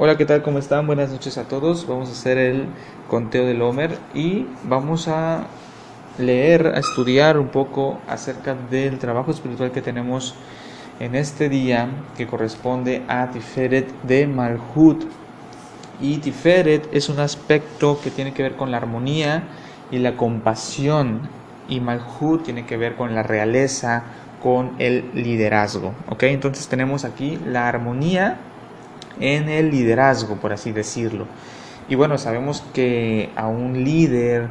Hola, ¿qué tal? ¿Cómo están? Buenas noches a todos. Vamos a hacer el conteo del Homer y vamos a leer, a estudiar un poco acerca del trabajo espiritual que tenemos en este día que corresponde a Tiferet de Malhut. Y Tiferet es un aspecto que tiene que ver con la armonía y la compasión. Y Malhut tiene que ver con la realeza, con el liderazgo. ¿Ok? Entonces tenemos aquí la armonía en el liderazgo, por así decirlo. Y bueno, sabemos que a un líder,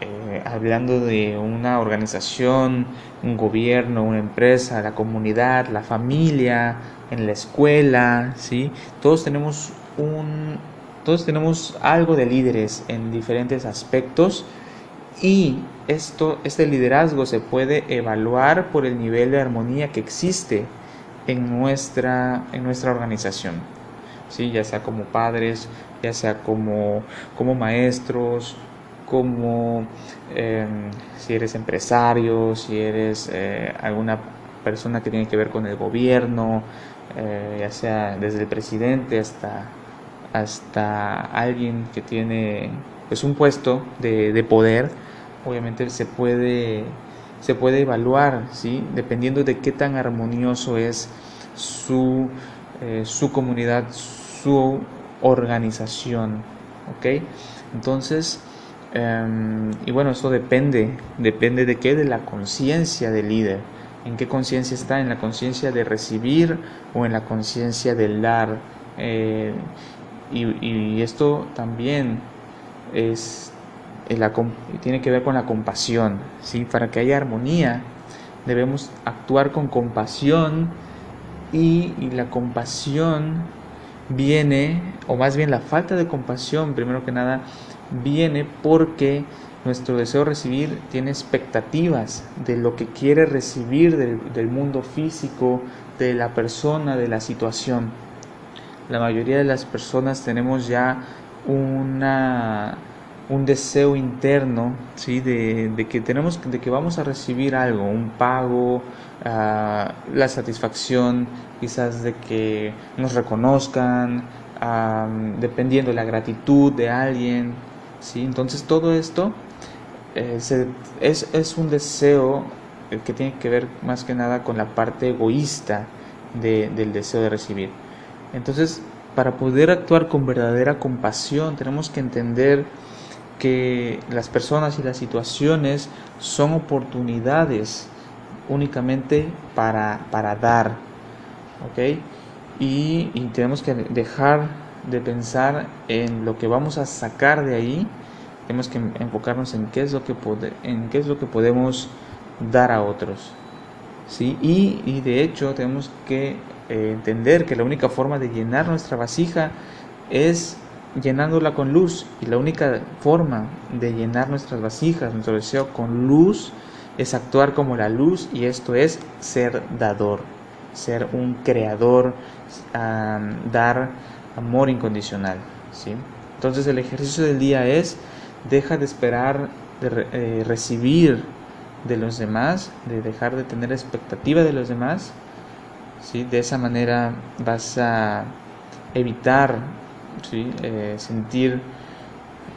eh, hablando de una organización, un gobierno, una empresa, la comunidad, la familia, en la escuela, ¿sí? Todos tenemos un todos tenemos algo de líderes en diferentes aspectos y esto este liderazgo se puede evaluar por el nivel de armonía que existe en nuestra en nuestra organización ya sea como padres, ya sea como, como maestros, como em, si eres empresario, si eres eh, alguna persona que tiene que ver con el gobierno, eh, ya sea desde el presidente hasta, hasta alguien que tiene pues, un puesto de, de poder, obviamente se puede, se puede evaluar, ¿sí? dependiendo de qué tan armonioso es su, eh, su comunidad, organización. ¿Ok? Entonces, em, y bueno, eso depende, depende de qué, de la conciencia del líder. ¿En qué conciencia está? ¿En la conciencia de recibir o en la conciencia del dar? Eh, y, esto también es tiene que ver con la compasión. ¿sí? Para que haya armonía debemos actuar con compasión y la compasión viene, o más bien la falta de compasión, primero que nada, viene porque nuestro deseo de recibir tiene expectativas de lo que quiere recibir del, mundo físico, de la persona, de la situación. La mayoría de las personas tenemos ya una, un deseo interno ¿sí? de, que tenemos de que vamos a recibir algo, un pago, ah, la satisfacción quizás de que nos reconozcan, dependiendo de la gratitud de alguien. ¿sí? Entonces todo esto eh, es, es, un deseo que tiene que ver más que nada con la parte egoísta del deseo de recibir. Entonces, para poder actuar con verdadera compasión, tenemos que entender que las personas y las situaciones son oportunidades únicamente para, para dar, ¿ok? Y, tenemos que dejar de pensar en lo que vamos a sacar de ahí, tenemos que enfocarnos en qué es lo que, en qué es lo que podemos dar a otros, ¿sí? Y, y de hecho tenemos que eh, entender que la única forma de llenar nuestra vasija es llenándola con luz. Y la única forma de llenar nuestras vasijas, nuestro deseo con luz, es actuar como la luz y esto es ser dador, ser un creador, dar amor incondicional. ¿sí? Entonces el ejercicio del día es, deja de esperar de eh, recibir de los demás, de dejar de tener expectativa de los demás. ¿sí? De esa manera vas a evitar ¿sí? Eh, sentir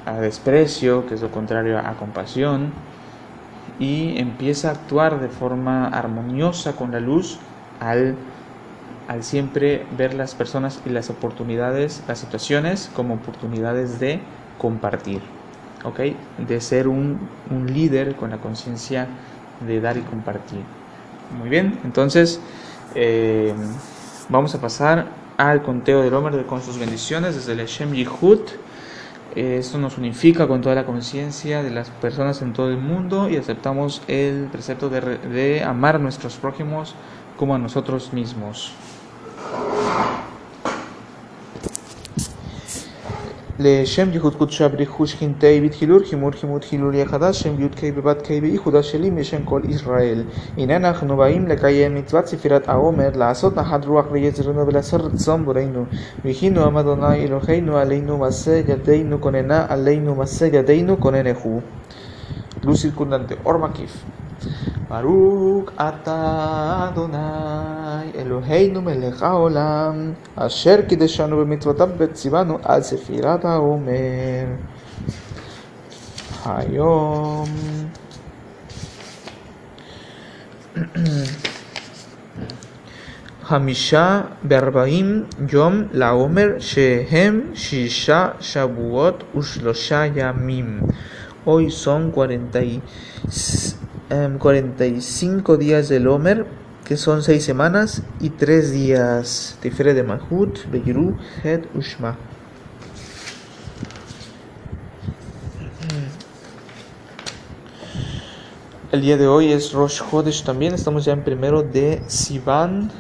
a desprecio, que es lo contrario a compasión, y empieza a actuar de forma armoniosa con la luz al, al siempre ver las personas y las oportunidades, las situaciones como oportunidades de compartir, ¿ok? De ser un, un líder con la conciencia de dar y compartir. Muy bien, entonces eh, vamos a pasar al conteo del Homer con sus bendiciones desde el Shem Yihud. Esto nos unifica con toda la conciencia de las personas en todo el mundo y aceptamos el precepto de, de amar a nuestros prójimos como a nosotros mismos. לשם ייחוד קודשה בריחו שכינתי בתחילור חימור חימוד חילול יחדש שם י"ק בבת ק בייחודה שלי משם כל ישראל. הנה אנחנו באים לקיים מצוות ספירת העומר לעשות נחת רוח ליצרנו ולעשות רצון בורנו. וכינו עם אדוני אלוהינו עלינו מעשה ידינו כוננה עלינו מעשה ידינו כוננהו. Luz circundante, or ברוך אתה אדוני אלוהינו מלך העולם אשר קידשנו במצוותיו וציוונו על ספירת העומר. היום חמישה בארבעים יום לעומר שהם שישה שבועות ושלושה ימים. אוי סון קוורנטאי um, 45 días del Omer, que son 6 semanas y 3 días. Tifere de Mahut, Begiru, Het, Ushma. El día de hoy es Rosh Chodesh también, estamos ya en primero de Sivan.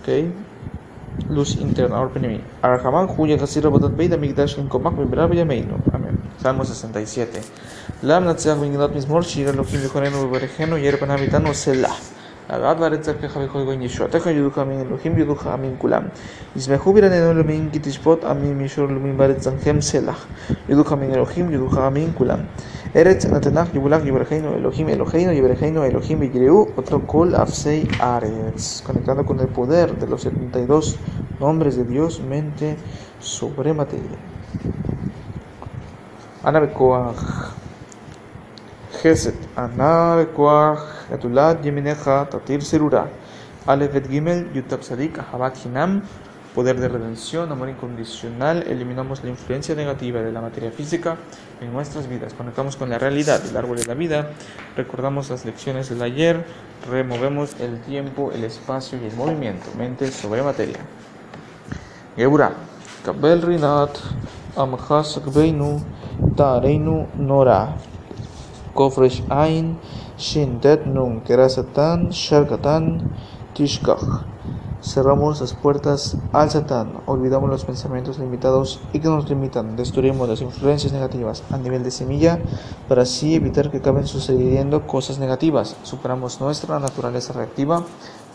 Ok. Luz interna. Arhaman, Juya, Gasira, Bodat, Beida, Migdash, Linkomak, Mibrab, Yameinu. Amén. Salmo 67. Lam natseach v'ngilat mizmor shir elokim v'chonenu v'berejenu yer panavitanu selah. Agad varetzak kecha v'chol goin yeshua. Techa yuducha amin elohim yuducha amin kulam. Yizmechu biranenu elohim ki tishpot amin mishor elohim varetzanhem selah. Yuducha amin elohim yuducha amin kulam. Eretz natenach yibulach yiberejeinu elohim eloheinu yiberejeinu elohim yigreu otro kol afsei aretz. Conectando con el poder de los 72 nombres de Dios, mente suprema Ana Bekoach. Geset. Ana Bekoach. Etulat Yemineja. Tatir Serura. Gimel. Yutab Sadik. Ahabat Hinam. Poder de redención, amor incondicional, eliminamos la influencia negativa de la materia física en nuestras vidas, conectamos con la realidad, el árbol de la vida, recordamos las lecciones del ayer, removemos el tiempo, el espacio y el movimiento, mente sobre materia. Geburah. Kabel Rinat, Amhas Tareinu Nora. Kofresh Ain, Shin Det Nun, Kerasatan, Sharkatan, Tishkach. Cerramos las puertas al Satán, olvidamos los pensamientos limitados y que nos limitan, destruimos las influencias negativas a nivel de semilla para así evitar que acaben sucediendo cosas negativas. Superamos nuestra naturaleza reactiva,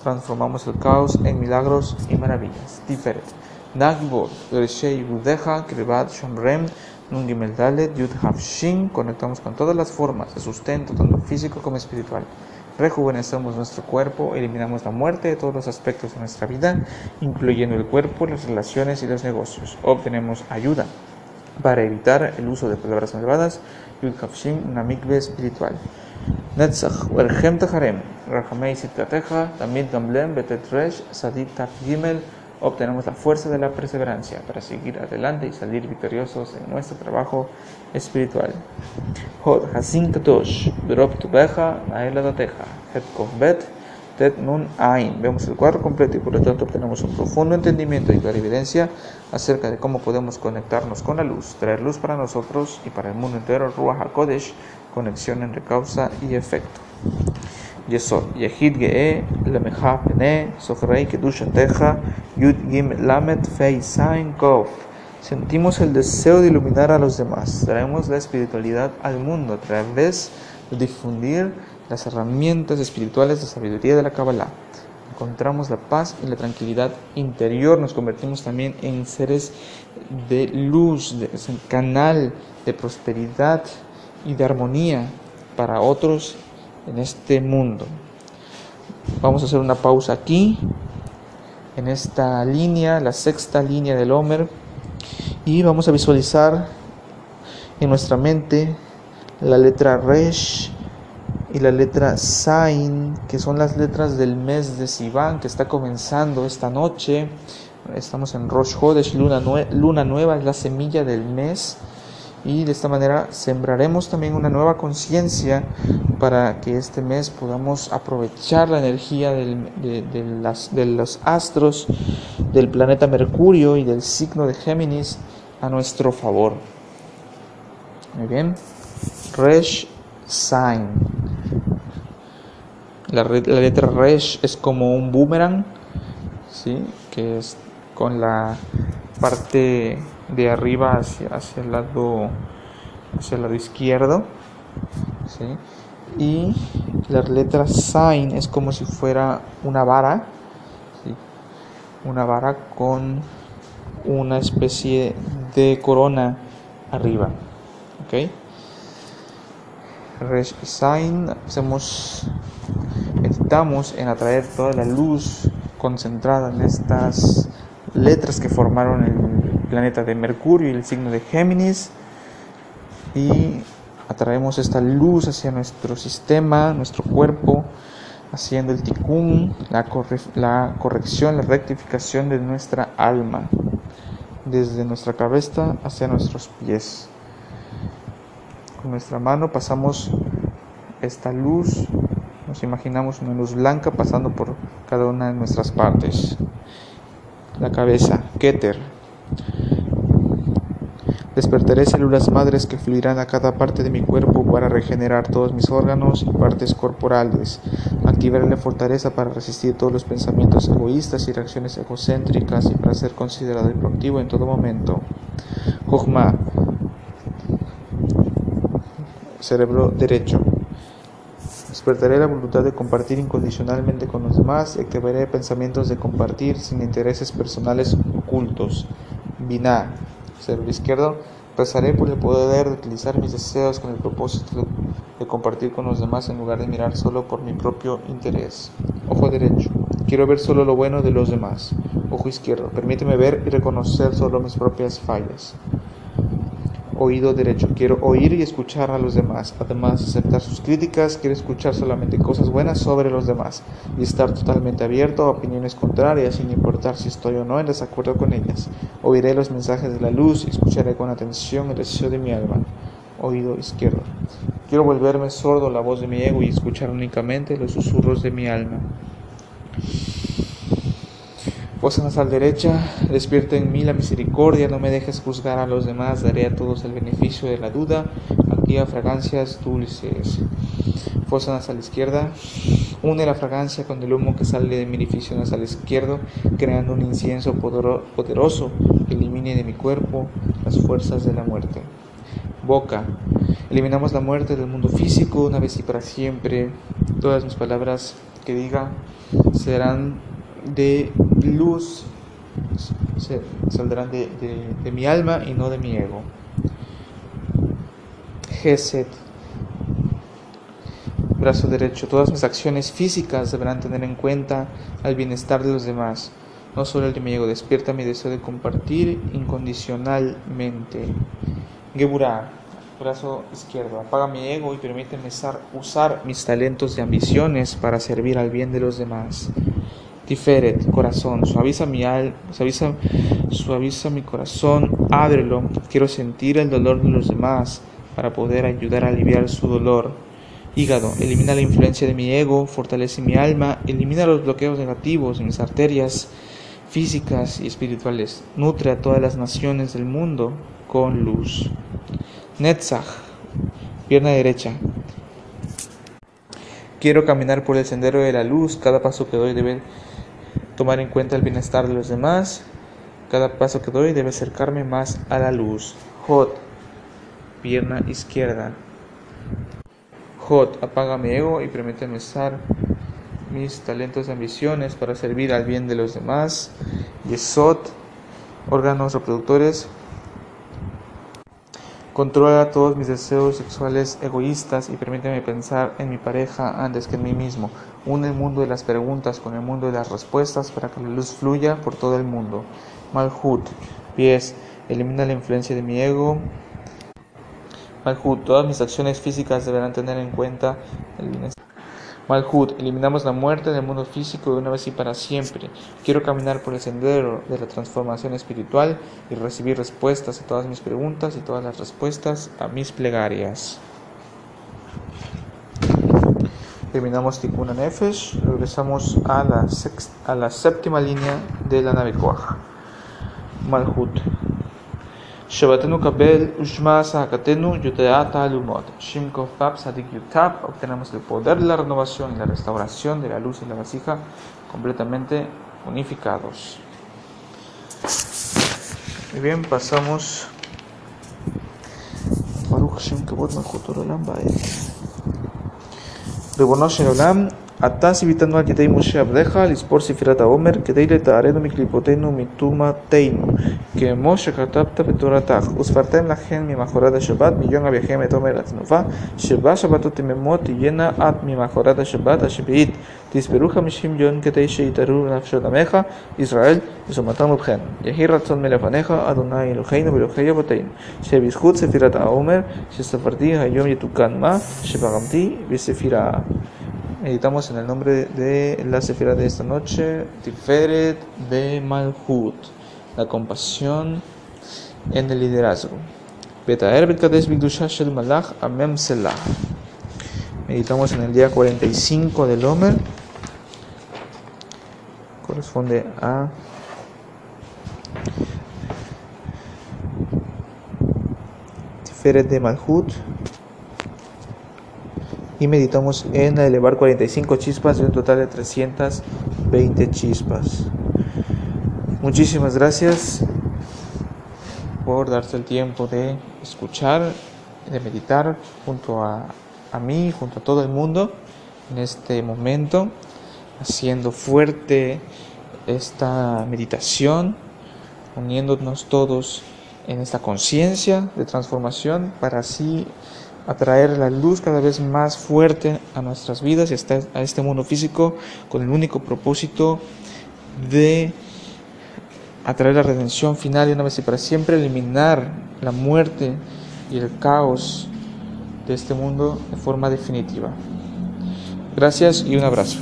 transformamos el caos en milagros y maravillas. Tiferet. Nagbor, Reshei Budeja, Kribat Shomrem, Nungimel Dalet, Yud Shin, conectamos con todas las formas de sustento, tanto físico como espiritual. Rejuvenecemos nuestro cuerpo, eliminamos la muerte de todos los aspectos de nuestra vida, incluyendo el cuerpo, las relaciones y los negocios. Obtenemos ayuda para evitar el uso de palabras malvadas, Yud Shin, una espiritual. Netzach, Werhem Taharem, Rahamei Sitkateja, también Gamblem, Betet Resh, Sadit Gimel, obtenemos la fuerza de la perseverancia para seguir adelante y salir victoriosos en nuestro trabajo espiritual. Hod Hasin Katosh, Drop Tubeja, Naela Dateja, Het Bet, Tet Nun Ain. Vemos el cuadro completo y por lo tanto obtenemos un profundo entendimiento y clarividencia acerca de cómo podemos conectarnos con la luz, traer luz para nosotros y para el mundo entero, Ruach HaKodesh, conexión entre causa y efecto. Ge'e, Lemecha Pene, Sochrei Kedushateja, Yud Gim Lamet Fei Sain Kov. Sentimos el deseo de iluminar a los demás. Traemos la espiritualidad al mundo a través de difundir las herramientas espirituales de sabiduría de la Kabbalah. Encontramos la paz y la tranquilidad interior. Nos convertimos también en seres de luz, de, canal de prosperidad y de armonía para otros en este mundo. Vamos a hacer una pausa aquí, en esta línea, la sexta línea del Homer, y vamos a visualizar en nuestra mente la letra Resh y la letra Sain, que son las letras del mes de Sivan, que está comenzando esta noche. Estamos en Rosh Hodesh, luna, luna nueva, es la semilla del mes y de esta manera sembraremos también una nueva conciencia para que este mes podamos aprovechar la energía de, las, de, los astros del planeta Mercurio y del signo de Géminis a nuestro favor. Muy bien. Resh Sign. La, la letra Resh es como un boomerang, ¿sí? que es con la parte de arriba hacia, hacia el lado hacia el lado izquierdo y la letra sign es como si fuera una vara una vara con una especie de corona arriba Resh Sign, hacemos, meditamos en atraer toda la luz concentrada en estas letras que formaron el planeta de Mercurio y el signo de Géminis y atraemos esta luz hacia nuestro sistema, nuestro cuerpo, haciendo el tikkun, la, la corrección, la rectificación de nuestra alma, desde nuestra cabeza hacia nuestros pies. Con nuestra mano pasamos esta luz, nos imaginamos una luz blanca pasando por cada una de nuestras partes. La cabeza, Keter. Despertaré células madres que fluirán a cada parte de mi cuerpo para regenerar todos mis órganos y partes corporales. Activaré la fortaleza para resistir todos los pensamientos egoístas y reacciones egocéntricas y para ser considerado y proactivo en todo momento. Jochma. Cerebro derecho. Despertaré la voluntad de compartir incondicionalmente con los demás y activaré pensamientos de compartir sin intereses personales ocultos. Binah cerebro izquierdo, rezaré por el poder de utilizar mis deseos con el propósito de compartir con los demás en lugar de mirar solo por mi propio interés. Ojo derecho, quiero ver solo lo bueno de los demás. Ojo izquierdo, permíteme ver y reconocer solo mis propias fallas oído derecho. Quiero oír y escuchar a los demás. Además de aceptar sus críticas, quiero escuchar solamente cosas buenas sobre los demás y estar totalmente abierto a opiniones contrarias sin importar si estoy o no en desacuerdo con ellas. Oiré los mensajes de la luz y escucharé con atención el deseo de mi alma. Oído izquierdo. Quiero volverme sordo a la voz de mi ego y escuchar únicamente los susurros de mi alma. Voz nasal derecha, despierta en mí la misericordia, no me dejes juzgar a los demás, daré a todos el beneficio de la duda, activa fragancias dulces. Fosa nasal izquierda, une la fragancia con el humo que sale de mi orificio nasal izquierdo, creando un incienso poderoso que elimine de mi cuerpo las fuerzas de la muerte. Boca, eliminamos la muerte del mundo físico una vez y para siempre. Todas mis palabras que diga serán de luz saldrán de, mi alma y no de mi ego. Geset. Brazo derecho. Todas mis acciones físicas deberán tener en cuenta el bienestar de los demás, no solo el de mi ego. Despierta mi deseo de compartir incondicionalmente. Geburah. Brazo izquierdo. Apaga mi ego y permíteme usar mis talentos y ambiciones para servir al bien de los demás. Tiferet, corazón, suaviza mi alma, suaviza, suaviza mi corazón, ábrelo, quiero sentir el dolor de los demás para poder ayudar a aliviar su dolor. Hígado, elimina la influencia de mi ego, fortalece mi alma, elimina los bloqueos negativos en mis arterias físicas y espirituales, nutre a todas las naciones del mundo con luz. Netzach, pierna derecha. Quiero caminar por el sendero de la luz, cada paso que doy debe tomar en cuenta el bienestar de los demás. Cada paso que doy debe acercarme más a la luz. Hot, pierna izquierda. Hot, apaga mi ego y permíteme usar mis talentos y ambiciones para servir al bien de los demás. Yesod, órganos reproductores, Controla todos mis deseos sexuales egoístas y permíteme pensar en mi pareja antes que en mí mismo. Une el mundo de las preguntas con el mundo de las respuestas para que la luz fluya por todo el mundo. Malhut, pies, elimina la influencia de mi ego. Malhut, todas mis acciones físicas deberán tener en cuenta el bienestar. Malhut, eliminamos la muerte del mundo físico de una vez y para siempre. Quiero caminar por el sendero de la transformación espiritual y recibir respuestas a todas mis preguntas y todas las respuestas a mis plegarias. Terminamos Tikkun Nefesh, regresamos a la, a la séptima línea de la nave Koach. Malhut. Shabatenu Kabel Ushma Sahakatenu Yuteata Alumot. Shimkov Pap Sadik Yutab. Obtenemos el poder de la renovación y la restauración de la luz y la vasija completamente unificados. Muy bien, pasamos. Baruch Hashem Kavod Malchut Olam Baed. Ribono Olam, אתה ציוויתנו על ידי משה עבדיך לספור ספירת העומר כדי לטהרנו מקליפותינו ומטומאתנו כמו שכתבת בתורתך וספרתם לכן ממחרת השבת מיום אביכם את עומר התנופה שבה שבתות תמימות תהיינה עד ממחרת השבת השביעית תספרו חמישים יום כדי שיתארו נפשות עמך ישראל ושומתם ובכן יהי רצון מלפניך אדוני אלוהינו ואלוהי אבותינו שבזכות ספירת העומר שספרתי היום יתוקן מה שברמתי בספירה Meditamos en el nombre de la Sefira de esta noche, Tiferet de Malhut, la compasión en el liderazgo. Meditamos en el día 45 del Omer. Corresponde a Tiferet de Malhut y meditamos en elevar 45 chispas de un total de 320 chispas. Muchísimas gracias por darse el tiempo de escuchar, de meditar junto a, a mí, junto a todo el mundo en este momento, haciendo fuerte esta meditación, uniéndonos todos en esta conciencia de transformación para así atraer la luz cada vez más fuerte a nuestras vidas y a este mundo físico con el único propósito de atraer la redención final y una vez y para siempre eliminar la muerte y el caos de este mundo de forma definitiva. Gracias y un abrazo.